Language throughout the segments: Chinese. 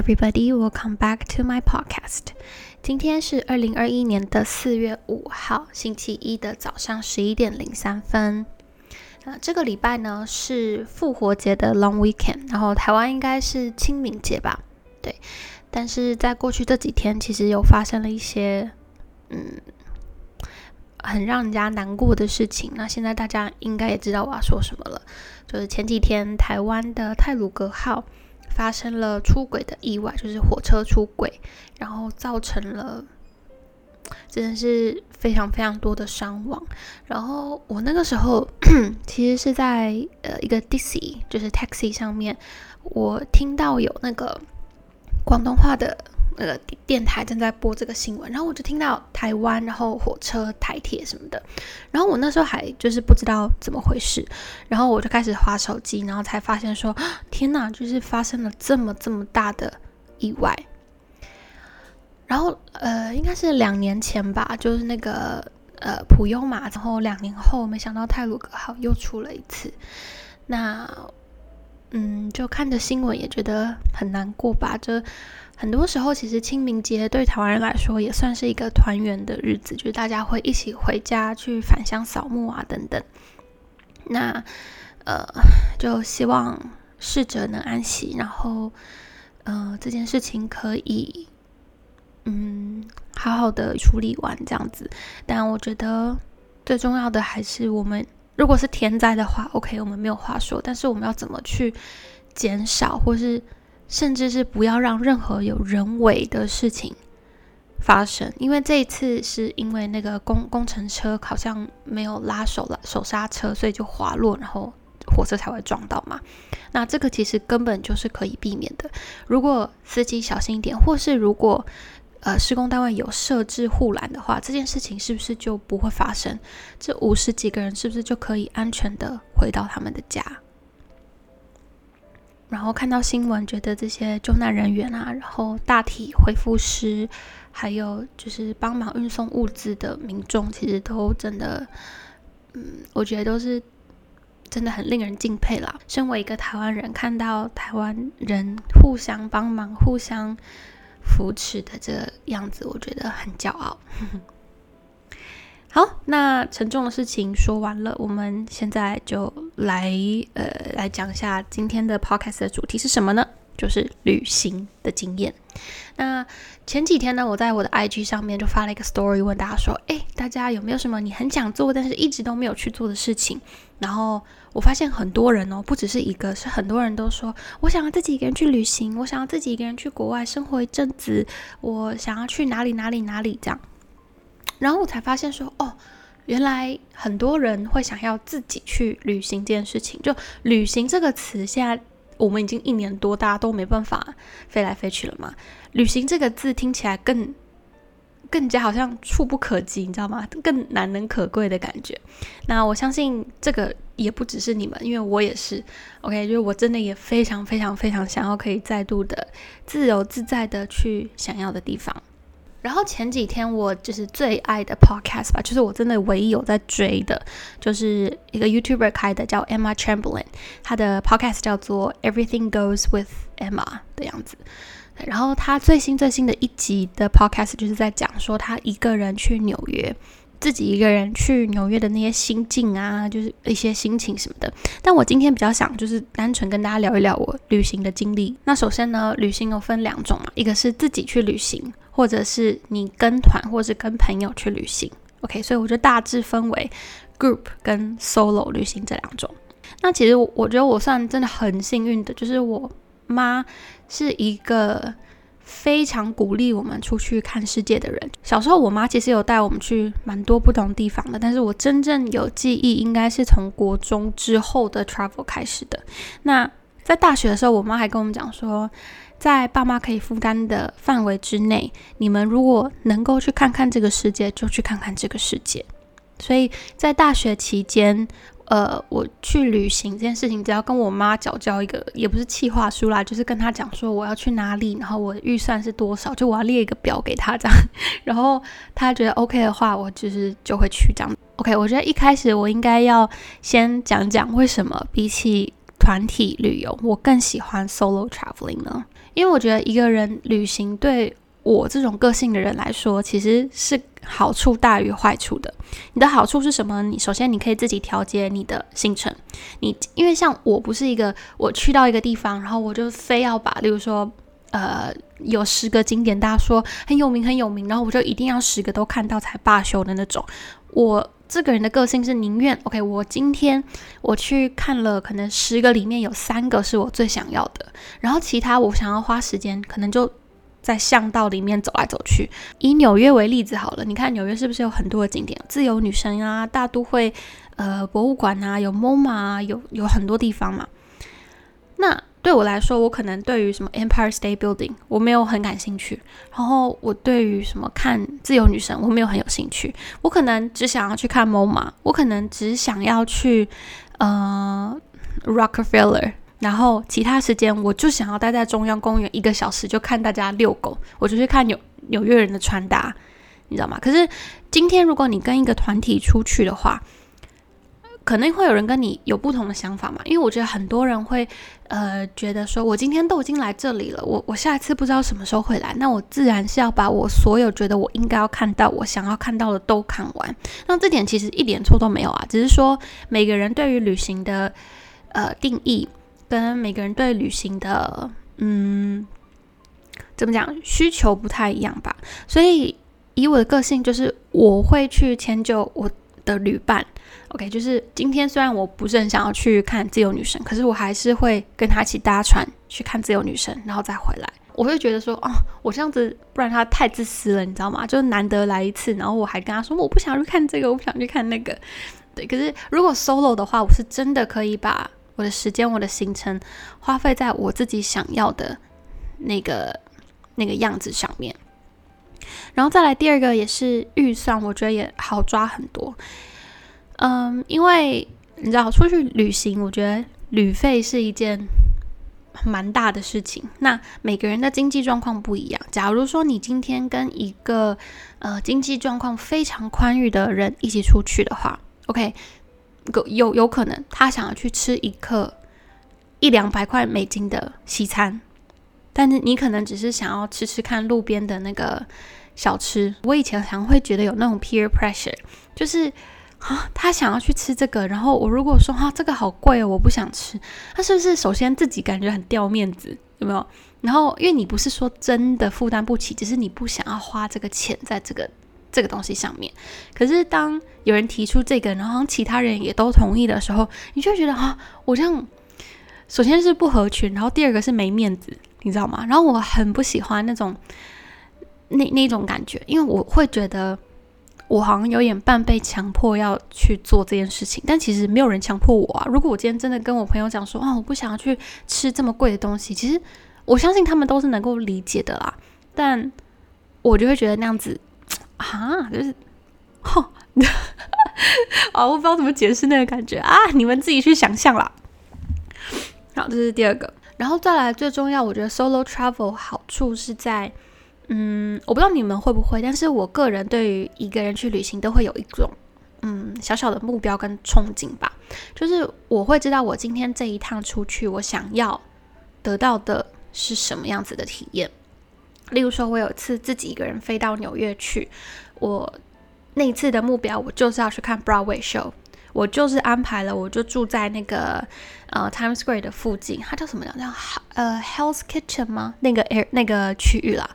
everybody. Welcome back to my podcast. 今天是二零二一年的四月五号，星期一的早上十一点零三分。那这个礼拜呢是复活节的 long weekend，然后台湾应该是清明节吧？对。但是在过去这几天，其实有发生了一些嗯很让人家难过的事情。那现在大家应该也知道我要说什么了，就是前几天台湾的泰鲁格号。发生了出轨的意外，就是火车出轨，然后造成了真的是非常非常多的伤亡。然后我那个时候 其实是在呃一个 DC，就是 taxi 上面，我听到有那个广东话的。那个电台正在播这个新闻，然后我就听到台湾，然后火车、台铁什么的，然后我那时候还就是不知道怎么回事，然后我就开始划手机，然后才发现说，天哪，就是发生了这么这么大的意外。然后呃，应该是两年前吧，就是那个呃普悠玛，然后两年后，没想到泰鲁格号又出了一次，那。嗯，就看着新闻也觉得很难过吧。这很多时候，其实清明节对台湾人来说也算是一个团圆的日子，就是大家会一起回家去返乡扫墓啊，等等。那呃，就希望逝者能安息，然后呃，这件事情可以嗯好好的处理完这样子。但我觉得最重要的还是我们。如果是天灾的话，OK，我们没有话说。但是我们要怎么去减少，或是甚至是不要让任何有人为的事情发生？因为这一次是因为那个工工程车好像没有拉手了手刹车，所以就滑落，然后火车才会撞到嘛。那这个其实根本就是可以避免的。如果司机小心一点，或是如果呃，施工单位有设置护栏的话，这件事情是不是就不会发生？这五十几个人是不是就可以安全的回到他们的家？然后看到新闻，觉得这些救难人员啊，然后大体恢复师，还有就是帮忙运送物资的民众，其实都真的，嗯，我觉得都是真的很令人敬佩啦。身为一个台湾人，看到台湾人互相帮忙，互相。扶持的这个样子，我觉得很骄傲。好，那沉重的事情说完了，我们现在就来呃来讲一下今天的 podcast 的主题是什么呢？就是旅行的经验。那前几天呢，我在我的 IG 上面就发了一个 story，问大家说：“哎，大家有没有什么你很想做，但是一直都没有去做的事情？”然后我发现很多人哦，不只是一个，是很多人都说：“我想要自己一个人去旅行，我想要自己一个人去国外生活一阵子，我想要去哪里哪里哪里这样。”然后我才发现说：“哦，原来很多人会想要自己去旅行这件事情。就旅行这个词，现在。”我们已经一年多，大家都没办法飞来飞去了嘛。旅行这个字听起来更更加好像触不可及，你知道吗？更难能可贵的感觉。那我相信这个也不只是你们，因为我也是。OK，就是我真的也非常非常非常想要可以再度的自由自在的去想要的地方。然后前几天我就是最爱的 podcast 吧，就是我真的唯一有在追的，就是一个 YouTuber 开的，叫 Emma Chamberlain，他的 podcast 叫做 Everything Goes with Emma 的样子。然后他最新最新的一集的 podcast 就是在讲说他一个人去纽约。自己一个人去纽约的那些心境啊，就是一些心情什么的。但我今天比较想就是单纯跟大家聊一聊我旅行的经历。那首先呢，旅行有分两种嘛，一个是自己去旅行，或者是你跟团或是跟朋友去旅行。OK，所以我觉得大致分为 group 跟 solo 旅行这两种。那其实我觉得我算真的很幸运的，就是我妈是一个。非常鼓励我们出去看世界的人。小时候，我妈其实有带我们去蛮多不同地方的，但是我真正有记忆应该是从国中之后的 travel 开始的。那在大学的时候，我妈还跟我们讲说，在爸妈可以负担的范围之内，你们如果能够去看看这个世界，就去看看这个世界。所以在大学期间。呃，我去旅行这件事情，只要跟我妈交交一个，也不是计划书啦，就是跟她讲说我要去哪里，然后我预算是多少，就我要列一个表给她这样，然后她觉得 OK 的话，我就是就会去这样。OK，我觉得一开始我应该要先讲讲为什么比起团体旅游，我更喜欢 solo traveling 呢？因为我觉得一个人旅行对我这种个性的人来说，其实是好处大于坏处的。你的好处是什么？你首先你可以自己调节你的行程。你因为像我不是一个，我去到一个地方，然后我就非要把，例如说，呃，有十个景点，大家说很有名很有名，然后我就一定要十个都看到才罢休的那种。我这个人的个性是宁愿，OK，我今天我去看了，可能十个里面有三个是我最想要的，然后其他我想要花时间，可能就在巷道里面走来走去。以纽约为例子好了，你看纽约是不是有很多的景点？自由女神啊，大都会，呃，博物馆啊，有 MoMA 啊，有有很多地方嘛。那对我来说，我可能对于什么 Empire State Building 我没有很感兴趣，然后我对于什么看自由女神我没有很有兴趣，我可能只想要去看 MoMA，我可能只想要去呃 Rockefeller，然后其他时间我就想要待在中央公园一个小时，就看大家遛狗，我就去看纽纽约人的穿搭，你知道吗？可是今天如果你跟一个团体出去的话，可能会有人跟你有不同的想法嘛？因为我觉得很多人会，呃，觉得说我今天都已经来这里了，我我下一次不知道什么时候会来，那我自然是要把我所有觉得我应该要看到、我想要看到的都看完。那这点其实一点错都没有啊，只是说每个人对于旅行的呃定义，跟每个人对旅行的嗯怎么讲需求不太一样吧。所以以我的个性，就是我会去迁就我的旅伴。OK，就是今天虽然我不是很想要去看自由女神，可是我还是会跟他一起搭船去看自由女神，然后再回来。我会觉得说，哦，我这样子不然他太自私了，你知道吗？就是难得来一次，然后我还跟他说我不想去看这个，我不想去看那个。对，可是如果 solo 的话，我是真的可以把我的时间、我的行程花费在我自己想要的那个那个样子上面。然后再来第二个也是预算，我觉得也好抓很多。嗯，因为你知道出去旅行，我觉得旅费是一件蛮大的事情。那每个人的经济状况不一样。假如说你今天跟一个呃经济状况非常宽裕的人一起出去的话，OK，有有可能他想要去吃一个一两百块美金的西餐，但是你可能只是想要吃吃看路边的那个小吃。我以前常会觉得有那种 peer pressure，就是。啊，他想要去吃这个，然后我如果说啊这个好贵哦，我不想吃，他是不是首先自己感觉很掉面子，有没有？然后因为你不是说真的负担不起，只是你不想要花这个钱在这个这个东西上面。可是当有人提出这个，然后其他人也都同意的时候，你就觉得啊，我这样首先是不合群，然后第二个是没面子，你知道吗？然后我很不喜欢那种那那种感觉，因为我会觉得。我好像有点半被强迫要去做这件事情，但其实没有人强迫我啊。如果我今天真的跟我朋友讲说啊，我不想要去吃这么贵的东西，其实我相信他们都是能够理解的啦。但我就会觉得那样子啊，就是，哈，啊，我不知道怎么解释那个感觉啊，你们自己去想象啦。好，这是第二个，然后再来最重要，我觉得 solo travel 好处是在。嗯，我不知道你们会不会，但是我个人对于一个人去旅行都会有一种嗯小小的目标跟憧憬吧，就是我会知道我今天这一趟出去，我想要得到的是什么样子的体验。例如说，我有一次自己一个人飞到纽约去，我那一次的目标，我就是要去看 Broadway show。我就是安排了，我就住在那个呃 Times Square 的附近，它叫什么叫叫呃 Hell's Kitchen 吗？那个 air 那个区域啦。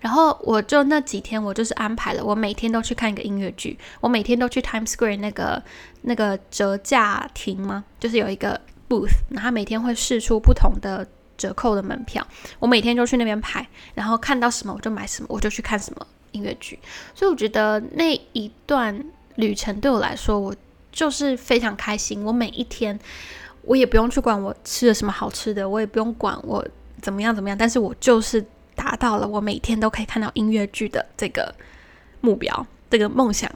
然后我就那几天，我就是安排了，我每天都去看一个音乐剧，我每天都去 Times Square 那个那个折价亭吗？就是有一个 booth，然后每天会试出不同的折扣的门票，我每天就去那边排，然后看到什么我就买什么，我就去看什么音乐剧。所以我觉得那一段旅程对我来说，我。就是非常开心，我每一天我也不用去管我吃了什么好吃的，我也不用管我怎么样怎么样，但是我就是达到了我每天都可以看到音乐剧的这个目标，这个梦想。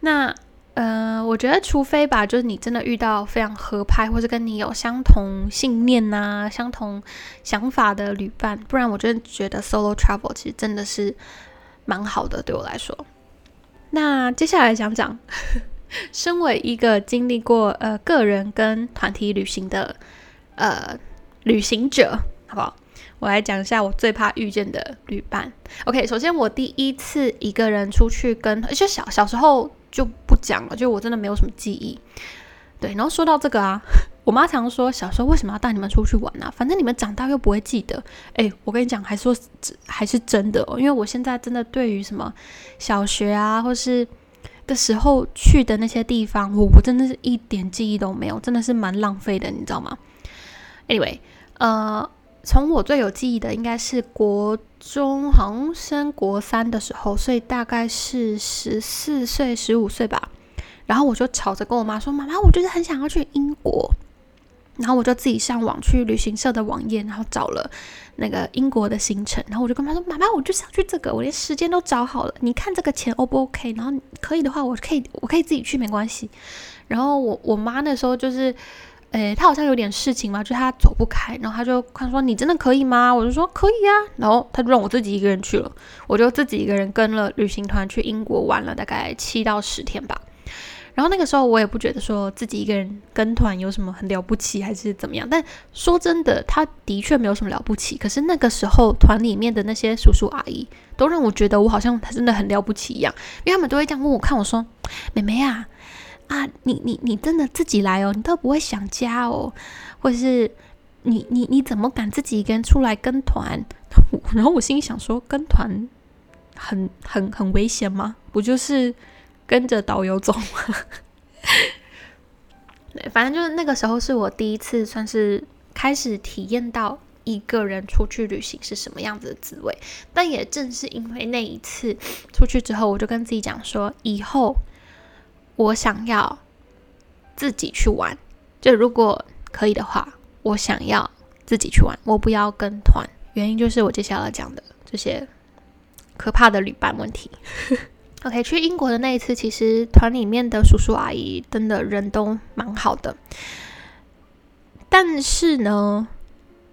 那呃，我觉得除非吧，就是你真的遇到非常合拍，或者跟你有相同信念呐、相同想法的旅伴，不然我真的觉得 solo travel 其实真的是蛮好的，对我来说。那接下来讲讲，身为一个经历过呃个人跟团体旅行的呃旅行者，好不好？我来讲一下我最怕遇见的旅伴。OK，首先我第一次一个人出去跟，就小小时候就不讲了，就我真的没有什么记忆。对，然后说到这个啊。我妈常说，小时候为什么要带你们出去玩呢？反正你们长大又不会记得。哎，我跟你讲，还说还是真的哦，因为我现在真的对于什么小学啊，或是的时候去的那些地方，我我真的是一点记忆都没有，真的是蛮浪费的，你知道吗？Anyway，呃，从我最有记忆的应该是国中，好像升国三的时候，所以大概是十四岁、十五岁吧。然后我就吵着跟我妈说：“妈妈，我就是很想要去英国。”然后我就自己上网去旅行社的网页，然后找了那个英国的行程。然后我就跟他说：“妈妈，我就想去这个，我连时间都找好了。你看这个钱 O 不 OK？然后可以的话，我可以，我可以自己去，没关系。”然后我我妈那时候就是，诶，他好像有点事情嘛，就他走不开。然后他就看说：“你真的可以吗？”我就说：“可以啊。”然后他就让我自己一个人去了。我就自己一个人跟了旅行团去英国玩了大概七到十天吧。然后那个时候我也不觉得说自己一个人跟团有什么很了不起还是怎么样，但说真的，他的确没有什么了不起。可是那个时候团里面的那些叔叔阿姨都让我觉得我好像他真的很了不起一样，因为他们都会这样问我看我说：“妹妹啊，啊你你你真的自己来哦，你都不会想家哦，或者是你你你怎么敢自己一个人出来跟团？” 然后我心里想说，跟团很很很危险吗？不就是？跟着导游走吗，对，反正就是那个时候是我第一次算是开始体验到一个人出去旅行是什么样子的滋味。但也正是因为那一次出去之后，我就跟自己讲说，以后我想要自己去玩，就如果可以的话，我想要自己去玩，我不要跟团。原因就是我接下来讲的这些可怕的旅伴问题。OK，去英国的那一次，其实团里面的叔叔阿姨真的人都蛮好的。但是呢，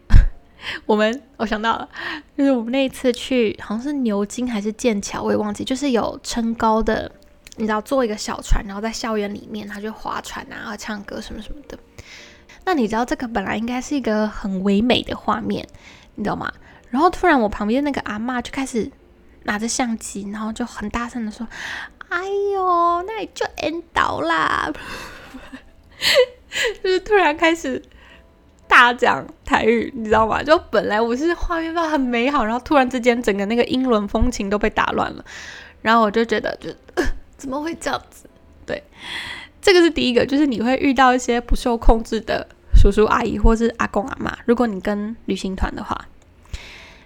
我们我想到了，就是我们那一次去，好像是牛津还是剑桥，我也忘记，就是有撑高的，你知道，坐一个小船，然后在校园里面，他就划船啊，唱歌什么什么的。那你知道这个本来应该是一个很唯美的画面，你知道吗？然后突然我旁边那个阿妈就开始。拿着相机，然后就很大声的说：“哎呦，那你就 end 倒啦！”就是突然开始大讲台语，你知道吗？就本来我是画面上很美好，然后突然之间整个那个英伦风情都被打乱了，然后我就觉得，就 怎么会这样子？对，这个是第一个，就是你会遇到一些不受控制的叔叔阿姨或是阿公阿妈，如果你跟旅行团的话。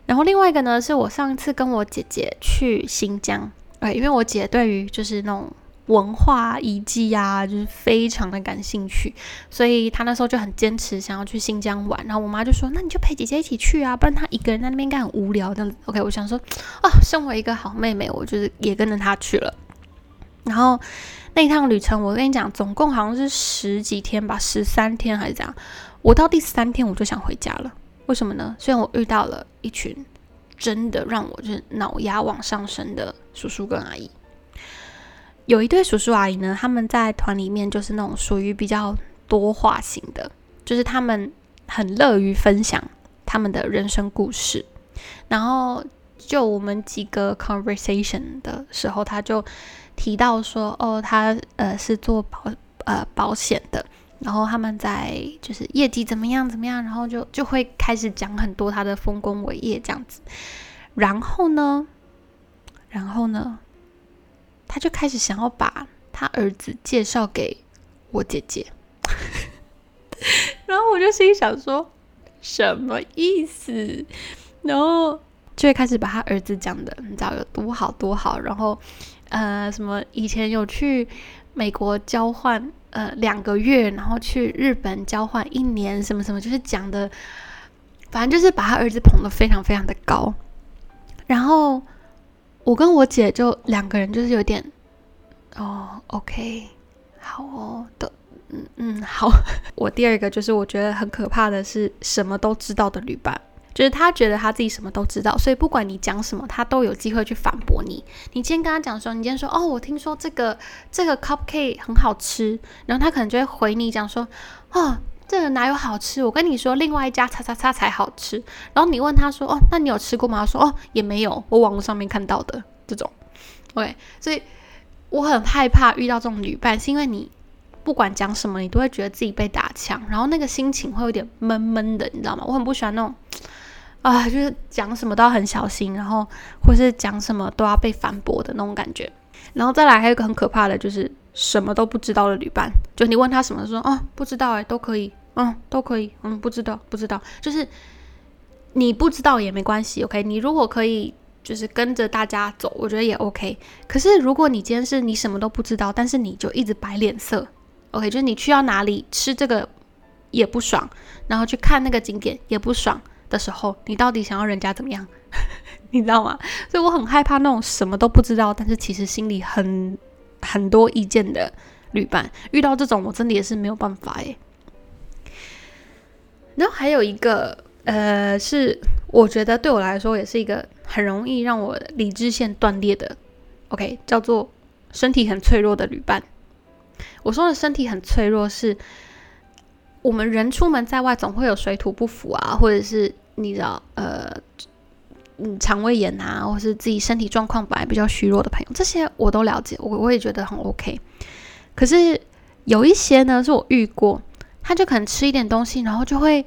然后另外一个呢，是我上一次跟我姐姐去新疆，哎，因为我姐对于就是那种文化遗迹啊，就是非常的感兴趣，所以她那时候就很坚持想要去新疆玩。然后我妈就说：“那你就陪姐姐一起去啊，不然她一个人在那边应该很无聊。”这样子，OK，我想说，啊，身为一个好妹妹，我就是也跟着她去了。然后那一趟旅程，我跟你讲，总共好像是十几天吧，十三天还是这样。我到第三天我就想回家了。为什么呢？虽然我遇到了一群真的让我就是脑压往上升的叔叔跟阿姨，有一对叔叔阿姨呢，他们在团里面就是那种属于比较多话型的，就是他们很乐于分享他们的人生故事。然后就我们几个 conversation 的时候，他就提到说：“哦，他呃是做保呃保险的。”然后他们在就是业绩怎么样怎么样，然后就就会开始讲很多他的丰功伟业这样子。然后呢，然后呢，他就开始想要把他儿子介绍给我姐姐。然后我就心想说，什么意思？然后就会开始把他儿子讲的，你知道有多好多好。然后呃，什么以前有去美国交换。呃，两个月，然后去日本交换一年，什么什么，就是讲的，反正就是把他儿子捧得非常非常的高。然后我跟我姐就两个人就是有点，哦，OK，好哦，的，嗯嗯，好。我第二个就是我觉得很可怕的是什么都知道的旅伴。就是他觉得他自己什么都知道，所以不管你讲什么，他都有机会去反驳你。你今天跟他讲说，你今天说哦，我听说这个这个 cupcake 很好吃，然后他可能就会回你讲说，哦，这个哪有好吃？我跟你说，另外一家叉叉叉才好吃。然后你问他说，哦，那你有吃过吗？他说，哦，也没有，我网络上面看到的这种。OK，所以我很害怕遇到这种旅伴，是因为你不管讲什么，你都会觉得自己被打枪，然后那个心情会有点闷闷的，你知道吗？我很不喜欢那种啊，就是讲什么都要很小心，然后或是讲什么都要被反驳的那种感觉。然后再来还有一个很可怕的，就是什么都不知道的旅伴，就你问他什么，说啊不知道哎，都可以，嗯都可以，嗯不知道不知道，就是你不知道也没关系，OK？你如果可以。就是跟着大家走，我觉得也 OK。可是如果你今天是你什么都不知道，但是你就一直摆脸色，OK，就是你去到哪里吃这个也不爽，然后去看那个景点也不爽的时候，你到底想要人家怎么样？你知道吗？所以我很害怕那种什么都不知道，但是其实心里很很多意见的旅伴。遇到这种，我真的也是没有办法诶。然后还有一个。呃，是我觉得对我来说也是一个很容易让我理智线断裂的，OK，叫做身体很脆弱的旅伴。我说的身体很脆弱，是我们人出门在外总会有水土不服啊，或者是你知道，呃，嗯，肠胃炎啊，或是自己身体状况本来比较虚弱的朋友，这些我都了解，我我也觉得很 OK。可是有一些呢，是我遇过，他就可能吃一点东西，然后就会。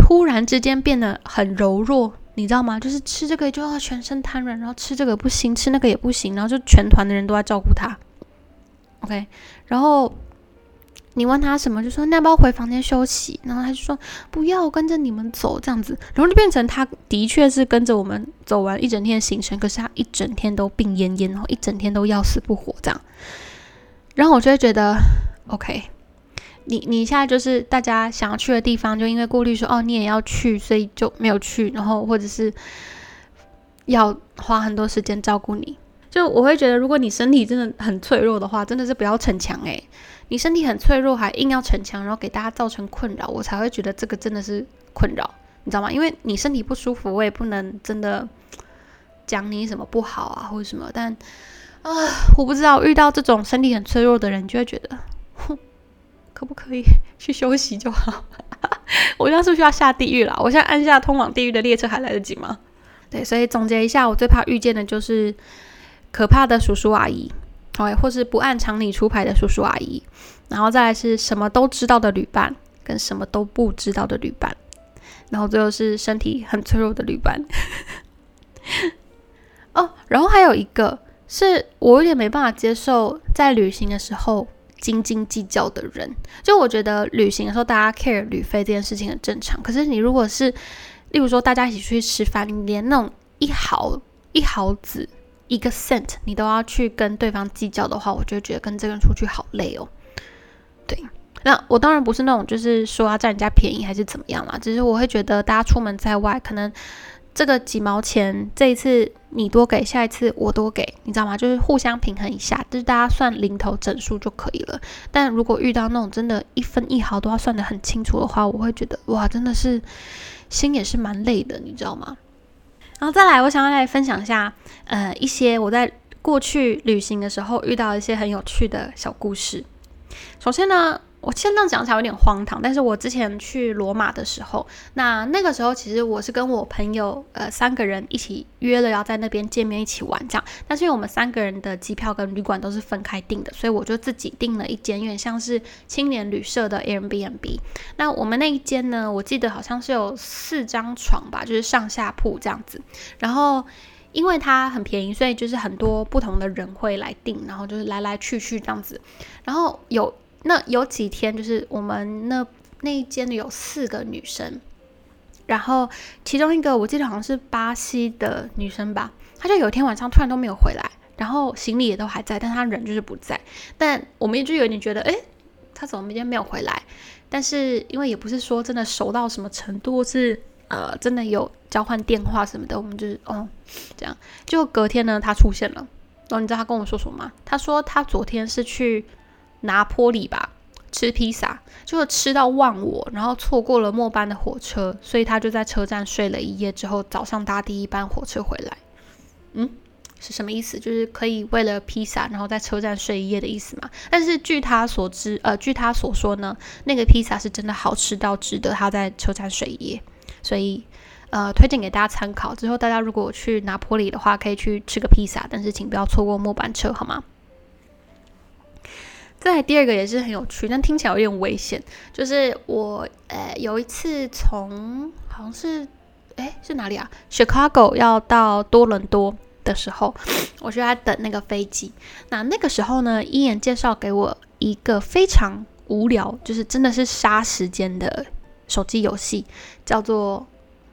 突然之间变得很柔弱，你知道吗？就是吃这个就要全身瘫软，然后吃这个不行，吃那个也不行，然后就全团的人都在照顾他。OK，然后你问他什么，就说那要不要回房间休息？然后他就说不要，跟着你们走这样子。然后就变成他的确是跟着我们走完一整天的行程，可是他一整天都病恹恹，然后一整天都要死不活这样。然后我就会觉得 OK。你你现在就是大家想要去的地方，就因为顾虑说哦，你也要去，所以就没有去，然后或者是要花很多时间照顾你。就我会觉得，如果你身体真的很脆弱的话，真的是不要逞强诶。你身体很脆弱还硬要逞强，然后给大家造成困扰，我才会觉得这个真的是困扰，你知道吗？因为你身体不舒服，我也不能真的讲你什么不好啊或者什么，但啊，我不知道遇到这种身体很脆弱的人，就会觉得。哼可不可以 去休息就好？我现在是不是要下地狱了？我现在按下通往地狱的列车还来得及吗？对，所以总结一下，我最怕遇见的就是可怕的叔叔阿姨，哦，或是不按常理出牌的叔叔阿姨，然后再来是什么都知道的旅伴，跟什么都不知道的旅伴，然后最后是身体很脆弱的旅伴。哦，然后还有一个是我有点没办法接受，在旅行的时候。斤斤计较的人，就我觉得旅行的时候，大家 care 旅费这件事情很正常。可是你如果是，例如说大家一起去吃饭，你连那种一毫一毫子一个 cent 你都要去跟对方计较的话，我就觉得跟这个人出去好累哦。对，那我当然不是那种就是说要占人家便宜还是怎么样啦，只是我会觉得大家出门在外可能。这个几毛钱，这一次你多给，下一次我多给，你知道吗？就是互相平衡一下，就是大家算零头整数就可以了。但如果遇到那种真的一分一毫都要算得很清楚的话，我会觉得哇，真的是心也是蛮累的，你知道吗？然后再来，我想要来分享一下，呃，一些我在过去旅行的时候遇到一些很有趣的小故事。首先呢。我现在讲起来有点荒唐，但是我之前去罗马的时候，那那个时候其实我是跟我朋友呃三个人一起约了要在那边见面一起玩这样，但是因为我们三个人的机票跟旅馆都是分开订的，所以我就自己订了一间有点像是青年旅社的 Airbnb。那我们那一间呢，我记得好像是有四张床吧，就是上下铺这样子。然后因为它很便宜，所以就是很多不同的人会来订，然后就是来来去去这样子。然后有。那有几天，就是我们那那一间有四个女生，然后其中一个我记得好像是巴西的女生吧，她就有一天晚上突然都没有回来，然后行李也都还在，但她人就是不在。但我们就有点觉得，哎，她怎么今天没有回来？但是因为也不是说真的熟到什么程度，是呃真的有交换电话什么的，我们就是哦这样。就隔天呢，她出现了，然后你知道她跟我说什么吗？她说她昨天是去。拿坡里吧，吃披萨，就吃到忘我，然后错过了末班的火车，所以他就在车站睡了一夜，之后早上搭第一班火车回来。嗯，是什么意思？就是可以为了披萨，然后在车站睡一夜的意思嘛？但是据他所知，呃，据他所说呢，那个披萨是真的好吃到值得他在车站睡一夜，所以呃，推荐给大家参考。之后大家如果去拿坡里的话，可以去吃个披萨，但是请不要错过末班车，好吗？再第二个也是很有趣，但听起来有点危险，就是我呃有一次从好像是哎是哪里啊？Chicago 要到多伦多。的时候，我就在等那个飞机。那那个时候呢，一眼介绍给我一个非常无聊，就是真的是杀时间的手机游戏，叫做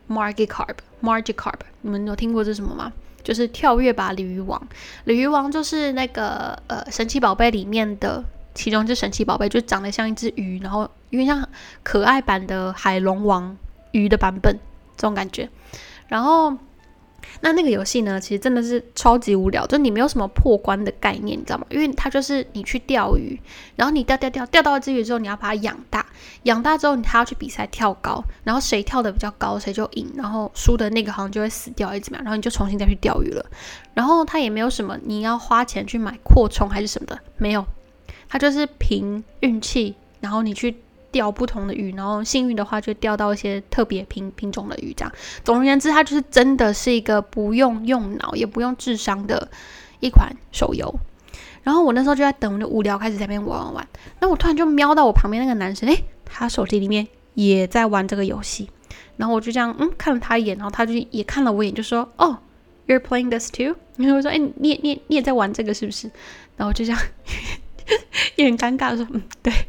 Magikarp。Magikarp，你们有听过这什么吗？就是跳跃吧鲤鱼王。鲤鱼王就是那个呃神奇宝贝里面的其中一只神奇宝贝，就长得像一只鱼，然后有点像可爱版的海龙王鱼的版本这种感觉，然后。那那个游戏呢，其实真的是超级无聊，就你没有什么破关的概念，你知道吗？因为它就是你去钓鱼，然后你钓钓钓钓到一只鱼之后，你要把它养大，养大之后你还要去比赛跳高，然后谁跳的比较高谁就赢，然后输的那个好像就会死掉，还是怎么样？然后你就重新再去钓鱼了。然后它也没有什么你要花钱去买扩充还是什么的，没有，它就是凭运气，然后你去。钓不同的鱼，然后幸运的话就钓到一些特别品品种的鱼。这样，总而言之，它就是真的是一个不用用脑也不用智商的一款手游。然后我那时候就在等，我就无聊开始在那边玩玩玩。那我突然就瞄到我旁边那个男生，诶，他手机里面也在玩这个游戏。然后我就这样嗯看了他一眼，然后他就也看了我一眼，就说：“哦，You're playing this too？” 然后我说：“哎，你也你你也在玩这个是不是？”然后就这样 也很尴尬说：“嗯，对。”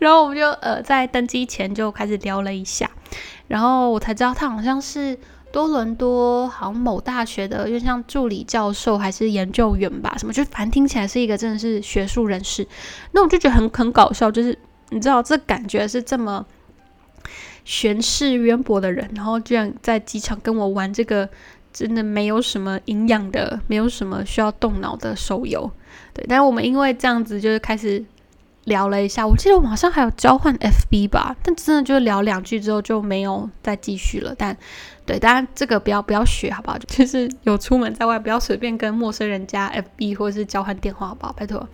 然后我们就呃在登机前就开始聊了一下，然后我才知道他好像是多伦多好像某大学的，就像助理教授还是研究员吧，什么就反正听起来是一个真的是学术人士。那我就觉得很很搞笑，就是你知道这感觉是这么学识渊博的人，然后居然在机场跟我玩这个真的没有什么营养的、没有什么需要动脑的手游。对，但是我们因为这样子就是开始。聊了一下，我记得我们好像还有交换 FB 吧，但真的就聊两句之后就没有再继续了。但对，当然这个不要不要学，好不好？就是有出门在外，不要随便跟陌生人加 FB 或者是交换电话，好不好？拜托。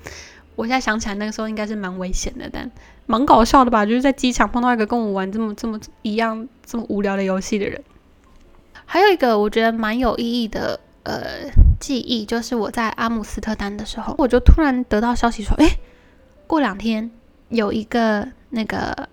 我现在想起来那个时候应该是蛮危险的，但蛮搞笑的吧？就是在机场碰到一个跟我玩这么这么一样这么无聊的游戏的人。还有一个我觉得蛮有意义的呃记忆，就是我在阿姆斯特丹的时候，我就突然得到消息说，哎。过两天有一个那个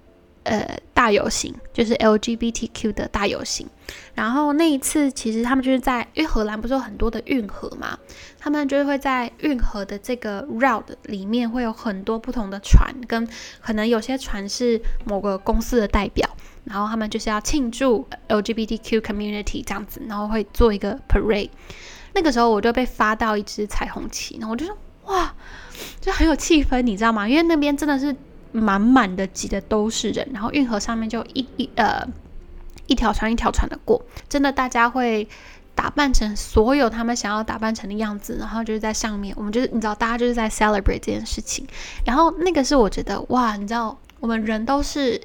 呃大游行，就是 LGBTQ 的大游行。然后那一次其实他们就是在，因为荷兰不是有很多的运河嘛，他们就是会在运河的这个 route 里面会有很多不同的船，跟可能有些船是某个公司的代表，然后他们就是要庆祝 LGBTQ community 这样子，然后会做一个 parade。那个时候我就被发到一只彩虹旗，然后我就说哇。就很有气氛，你知道吗？因为那边真的是满满的挤的都是人，然后运河上面就一一呃一条船一条船的过，真的大家会打扮成所有他们想要打扮成的样子，然后就是在上面，我们就是你知道，大家就是在 celebrate 这件事情。然后那个是我觉得哇，你知道，我们人都是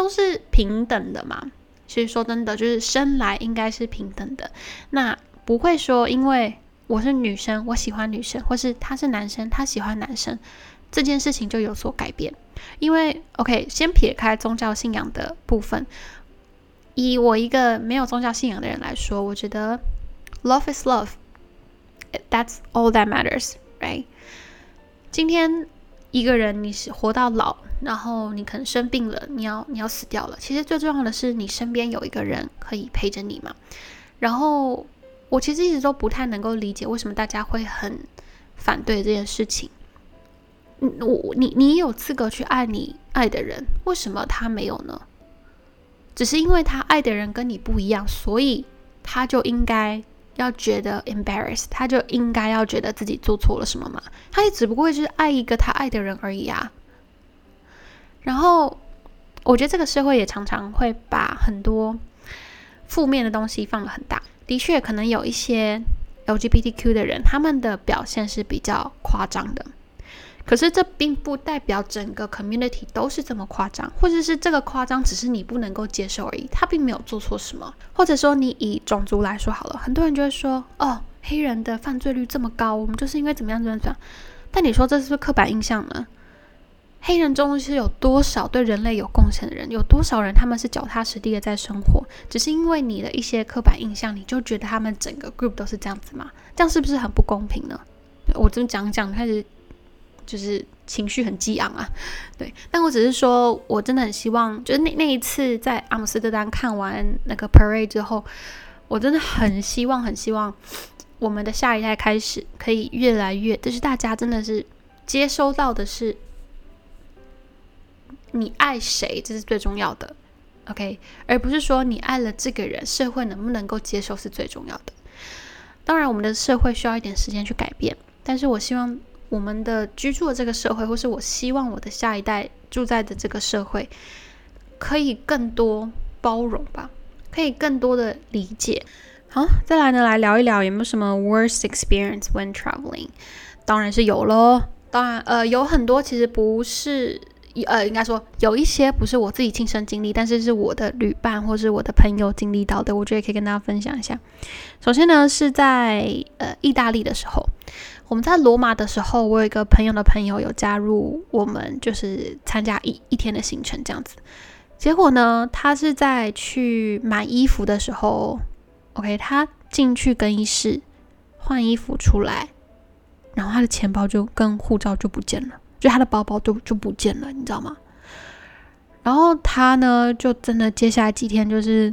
都是平等的嘛。其实说真的，就是生来应该是平等的，那不会说因为。我是女生，我喜欢女生，或是他是男生，他喜欢男生，这件事情就有所改变。因为，OK，先撇开宗教信仰的部分，以我一个没有宗教信仰的人来说，我觉得 love is love，that's all that matters，right？今天一个人你是活到老，然后你可能生病了，你要你要死掉了，其实最重要的是你身边有一个人可以陪着你嘛，然后。我其实一直都不太能够理解为什么大家会很反对这件事情。嗯，我你你有资格去爱你爱的人，为什么他没有呢？只是因为他爱的人跟你不一样，所以他就应该要觉得 embarrassed，他就应该要觉得自己做错了什么嘛？他也只不过就是爱一个他爱的人而已啊。然后我觉得这个社会也常常会把很多负面的东西放得很大。的确，可能有一些 LGBTQ 的人，他们的表现是比较夸张的。可是这并不代表整个 community 都是这么夸张，或者是这个夸张只是你不能够接受而已。他并没有做错什么，或者说你以种族来说好了，很多人就会说，哦，黑人的犯罪率这么高，我们就是因为怎么样怎么样。但你说这是不是刻板印象呢？黑人中是有多少对人类有贡献的人？有多少人他们是脚踏实地的在生活？只是因为你的一些刻板印象，你就觉得他们整个 group 都是这样子吗？这样是不是很不公平呢？我这么讲讲，开始就是情绪很激昂啊。对，但我只是说，我真的很希望，就是那那一次在阿姆斯特丹看完那个 parade 之后，我真的很希望，很希望我们的下一代开始可以越来越，就是大家真的是接收到的是。你爱谁，这是最重要的，OK，而不是说你爱了这个人，社会能不能够接受是最重要的。当然，我们的社会需要一点时间去改变，但是我希望我们的居住的这个社会，或是我希望我的下一代住在的这个社会，可以更多包容吧，可以更多的理解。好，再来呢，来聊一聊有没有什么 worst experience when traveling？当然是有喽，当然，呃，有很多其实不是。一呃，应该说有一些不是我自己亲身经历，但是是我的旅伴或是我的朋友经历到的，我觉得可以跟大家分享一下。首先呢，是在呃意大利的时候，我们在罗马的时候，我有一个朋友的朋友有加入我们，就是参加一一天的行程这样子。结果呢，他是在去买衣服的时候，OK，他进去更衣室换衣服出来，然后他的钱包就跟护照就不见了。就他的包包就就不见了，你知道吗？然后他呢，就真的接下来几天就是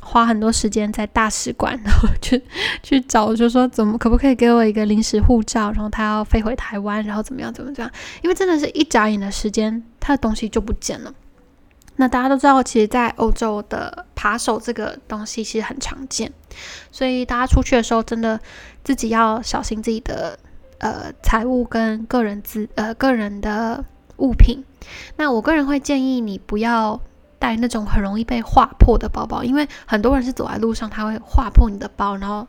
花很多时间在大使馆，然后去 去找，就说怎么可不可以给我一个临时护照？然后他要飞回台湾，然后怎么样怎么样？因为真的是一眨眼的时间，他的东西就不见了。那大家都知道，其实，在欧洲的扒手这个东西其实很常见，所以大家出去的时候，真的自己要小心自己的。呃，财务跟个人资呃个人的物品，那我个人会建议你不要带那种很容易被划破的包包，因为很多人是走在路上，他会划破你的包，然后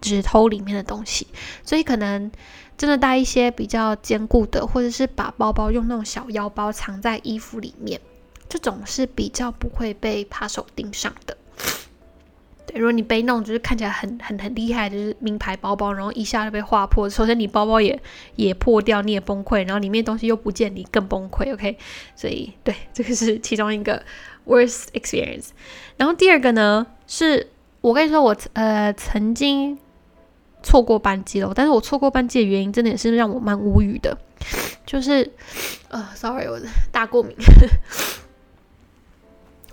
只偷里面的东西，所以可能真的带一些比较坚固的，或者是把包包用那种小腰包藏在衣服里面，这种是比较不会被扒手盯上的。对如果你背那种就是看起来很很很厉害，就是名牌包包，然后一下就被划破，首先你包包也也破掉，你也崩溃，然后里面东西又不见，你更崩溃。OK，所以对，这个是其中一个 worst experience。然后第二个呢，是我跟你说，我呃曾经错过班机了，但是我错过班机的原因真的也是让我蛮无语的，就是呃，sorry，我大过敏。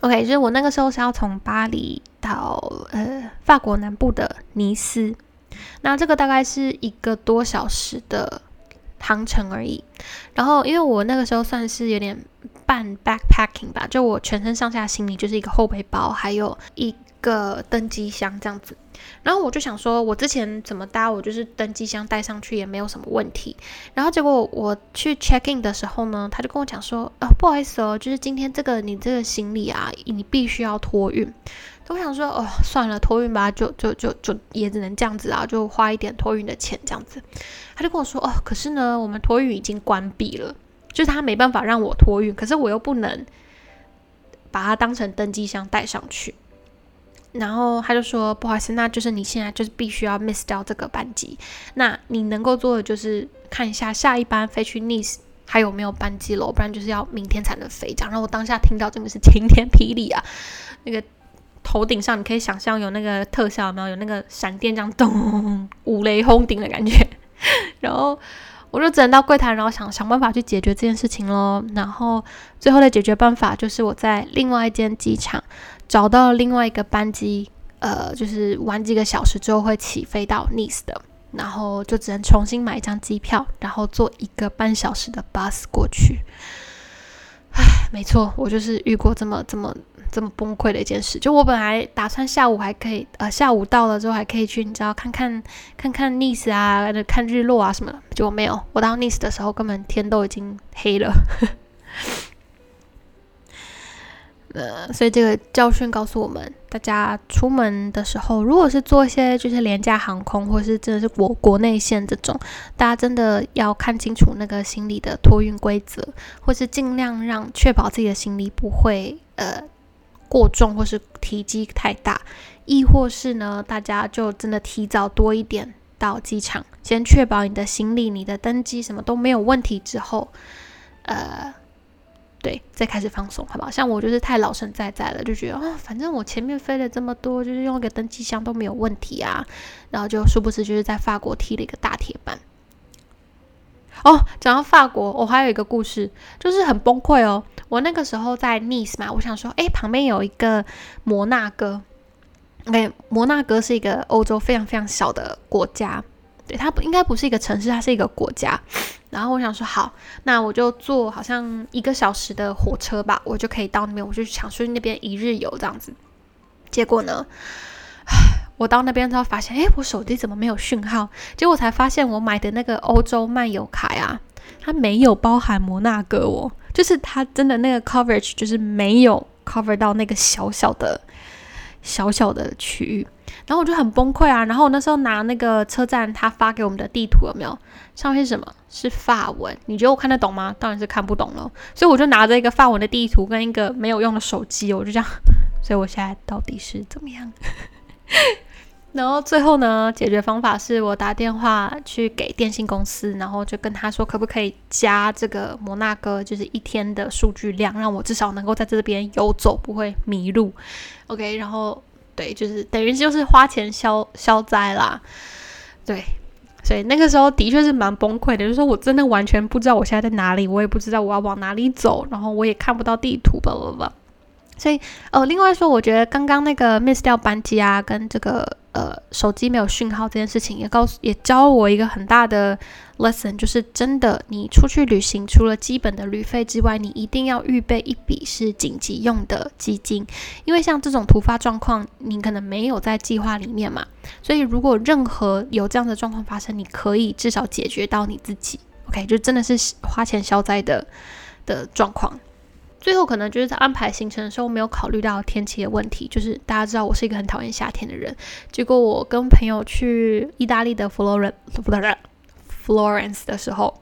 OK，就是我那个时候是要从巴黎到呃法国南部的尼斯，那这个大概是一个多小时的航程而已。然后因为我那个时候算是有点半 backpacking 吧，就我全身上下行李就是一个后背包，还有一个登机箱这样子。然后我就想说，我之前怎么搭，我就是登机箱带上去也没有什么问题。然后结果我去 check in 的时候呢，他就跟我讲说，呃，不好意思哦，就是今天这个你这个行李啊，你必须要托运。我想说，哦，算了，托运吧，就就就就也只能这样子啊，就花一点托运的钱这样子。他就跟我说，哦，可是呢，我们托运已经关闭了，就是他没办法让我托运，可是我又不能把它当成登机箱带上去。然后他就说：“不好意思，那就是你现在就是必须要 miss 掉这个班机。那你能够做的就是看一下下一班飞去 Nice 还有没有班机了，不然就是要明天才能飞。”这样，然后我当下听到真的是晴天霹雳啊！那个头顶上你可以想象有那个特效，有没有？有那个闪电这样咚，五雷轰顶的感觉。然后我就只能到柜台，然后想想办法去解决这件事情喽。然后最后的解决办法就是我在另外一间机场。找到另外一个班机，呃，就是玩几个小时之后会起飞到 Nice 的，然后就只能重新买一张机票，然后坐一个半小时的 bus 过去。唉，没错，我就是遇过这么这么这么崩溃的一件事。就我本来打算下午还可以，呃，下午到了之后还可以去，你知道，看看看看 Nice 啊，看日落啊什么的，结果没有。我到 Nice 的时候，根本天都已经黑了。呃，所以这个教训告诉我们，大家出门的时候，如果是做一些就是廉价航空，或是真的是国国内线这种，大家真的要看清楚那个行李的托运规则，或是尽量让确保自己的行李不会呃过重或是体积太大，亦或是呢，大家就真的提早多一点到机场，先确保你的行李、你的登机什么都没有问题之后，呃。对，再开始放松，好不好？像我就是太老神在在了，就觉得啊，反正我前面飞了这么多，就是用一个登机箱都没有问题啊，然后就殊不知就是在法国踢了一个大铁板。哦，讲到法国，我还有一个故事，就是很崩溃哦。我那个时候在 Nice 嘛，我想说，哎，旁边有一个摩纳哥，哎，摩纳哥是一个欧洲非常非常小的国家。对，它不应该不是一个城市，它是一个国家。然后我想说，好，那我就坐好像一个小时的火车吧，我就可以到那边。我就想去那边一日游这样子。结果呢，我到那边之后发现，哎，我手机怎么没有讯号？结果才发现，我买的那个欧洲漫游卡呀，它没有包含摩纳哥哦，就是它真的那个 coverage 就是没有 cover 到那个小小的小小的区域。然后我就很崩溃啊！然后我那时候拿那个车站他发给我们的地图有没有？上面是什么？是法文？你觉得我看得懂吗？当然是看不懂了。所以我就拿着一个法文的地图跟一个没有用的手机，我就这样。所以我现在到底是怎么样？然后最后呢，解决方法是我打电话去给电信公司，然后就跟他说可不可以加这个摩纳哥，就是一天的数据量，让我至少能够在这边游走，不会迷路。OK，然后。对，就是等于就是花钱消消灾啦。对，所以那个时候的确是蛮崩溃的，就是说我真的完全不知道我现在在哪里，我也不知道我要往哪里走，然后我也看不到地图，吧吧吧。所以，呃，另外说，我觉得刚刚那个 miss 掉班机啊，跟这个呃手机没有讯号这件事情，也告诉也教我一个很大的 lesson，就是真的，你出去旅行，除了基本的旅费之外，你一定要预备一笔是紧急用的基金，因为像这种突发状况，你可能没有在计划里面嘛，所以如果任何有这样的状况发生，你可以至少解决到你自己，OK，就真的是花钱消灾的的状况。最后可能就是在安排行程的时候没有考虑到天气的问题，就是大家知道我是一个很讨厌夏天的人，结果我跟朋友去意大利的佛罗伦不对，Florence 的时候，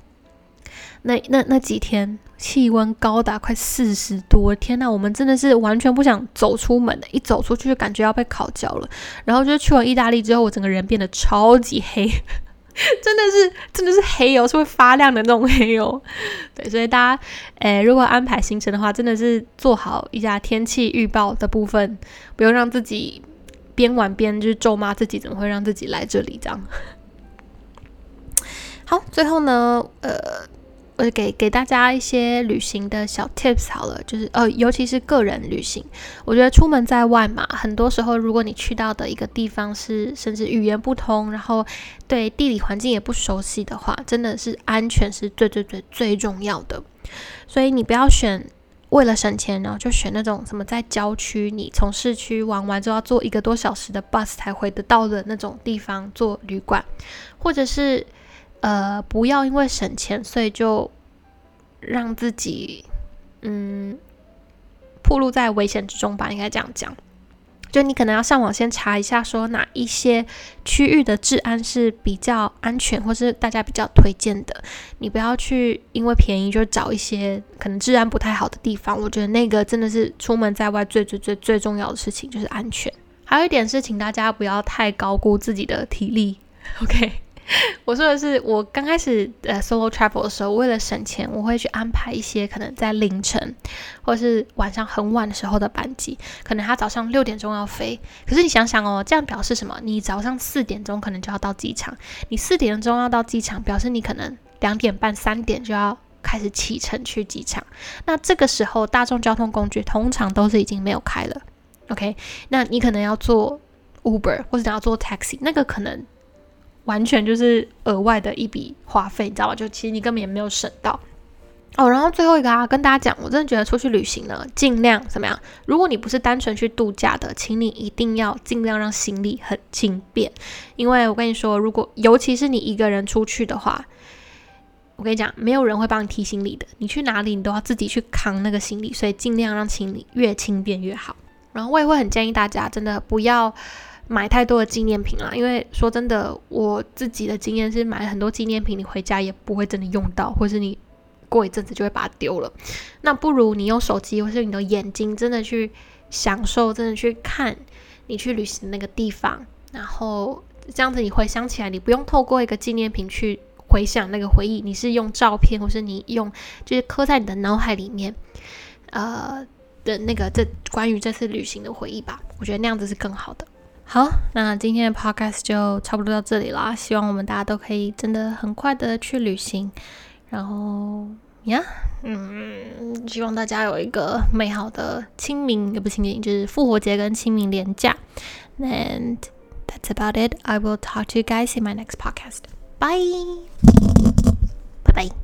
那那那几天气温高达快四十度，天呐，我们真的是完全不想走出门的，一走出去就感觉要被烤焦了。然后就是去完意大利之后，我整个人变得超级黑。真的是，真的是黑油，是会发亮的那种黑油。对，所以大家，诶，如果安排行程的话，真的是做好一下天气预报的部分，不用让自己边玩边就是咒骂自己，怎么会让自己来这里这样。好，最后呢，呃。我给给大家一些旅行的小 tips 好了，就是呃，尤其是个人旅行，我觉得出门在外嘛，很多时候如果你去到的一个地方是甚至语言不通，然后对地理环境也不熟悉的话，真的是安全是最最最最重要的。所以你不要选为了省钱，然后就选那种什么在郊区，你从市区玩完之后要坐一个多小时的 bus 才回得到的那种地方做旅馆，或者是。呃，不要因为省钱，所以就让自己嗯暴露在危险之中吧，应该这样讲。就你可能要上网先查一下，说哪一些区域的治安是比较安全，或是大家比较推荐的。你不要去因为便宜就找一些可能治安不太好的地方。我觉得那个真的是出门在外最最最最重要的事情，就是安全。还有一点是，请大家不要太高估自己的体力。OK。我说的是，我刚开始呃 solo travel 的时候，为了省钱，我会去安排一些可能在凌晨或是晚上很晚的时候的班机。可能他早上六点钟要飞，可是你想想哦，这样表示什么？你早上四点钟可能就要到机场，你四点钟要到机场，表示你可能两点半、三点就要开始启程去机场。那这个时候，大众交通工具通常都是已经没有开了。OK，那你可能要坐 Uber 或者要坐 taxi，那个可能。完全就是额外的一笔花费，你知道吧？就其实你根本也没有省到哦。然后最后一个啊，跟大家讲，我真的觉得出去旅行呢，尽量怎么样？如果你不是单纯去度假的，请你一定要尽量让行李很轻便，因为我跟你说，如果尤其是你一个人出去的话，我跟你讲，没有人会帮你提行李的，你去哪里你都要自己去扛那个行李，所以尽量让行李越轻便越好。然后我也会很建议大家，真的不要买太多的纪念品啦，因为说真的，我自己的经验是买了很多纪念品，你回家也不会真的用到，或是你过一阵子就会把它丢了。那不如你用手机或是你的眼睛，真的去享受，真的去看你去旅行那个地方，然后这样子你回想起来，你不用透过一个纪念品去。回想那个回忆，你是用照片，或是你用就是刻在你的脑海里面，呃的那个这关于这次旅行的回忆吧。我觉得那样子是更好的。好，那今天的 podcast 就差不多到这里啦。希望我们大家都可以真的很快的去旅行。然后呀，嗯，希望大家有一个美好的清明，也不清明，就是复活节跟清明连假。And that's about it. I will talk to you guys in my next podcast. Bye. Bye bye.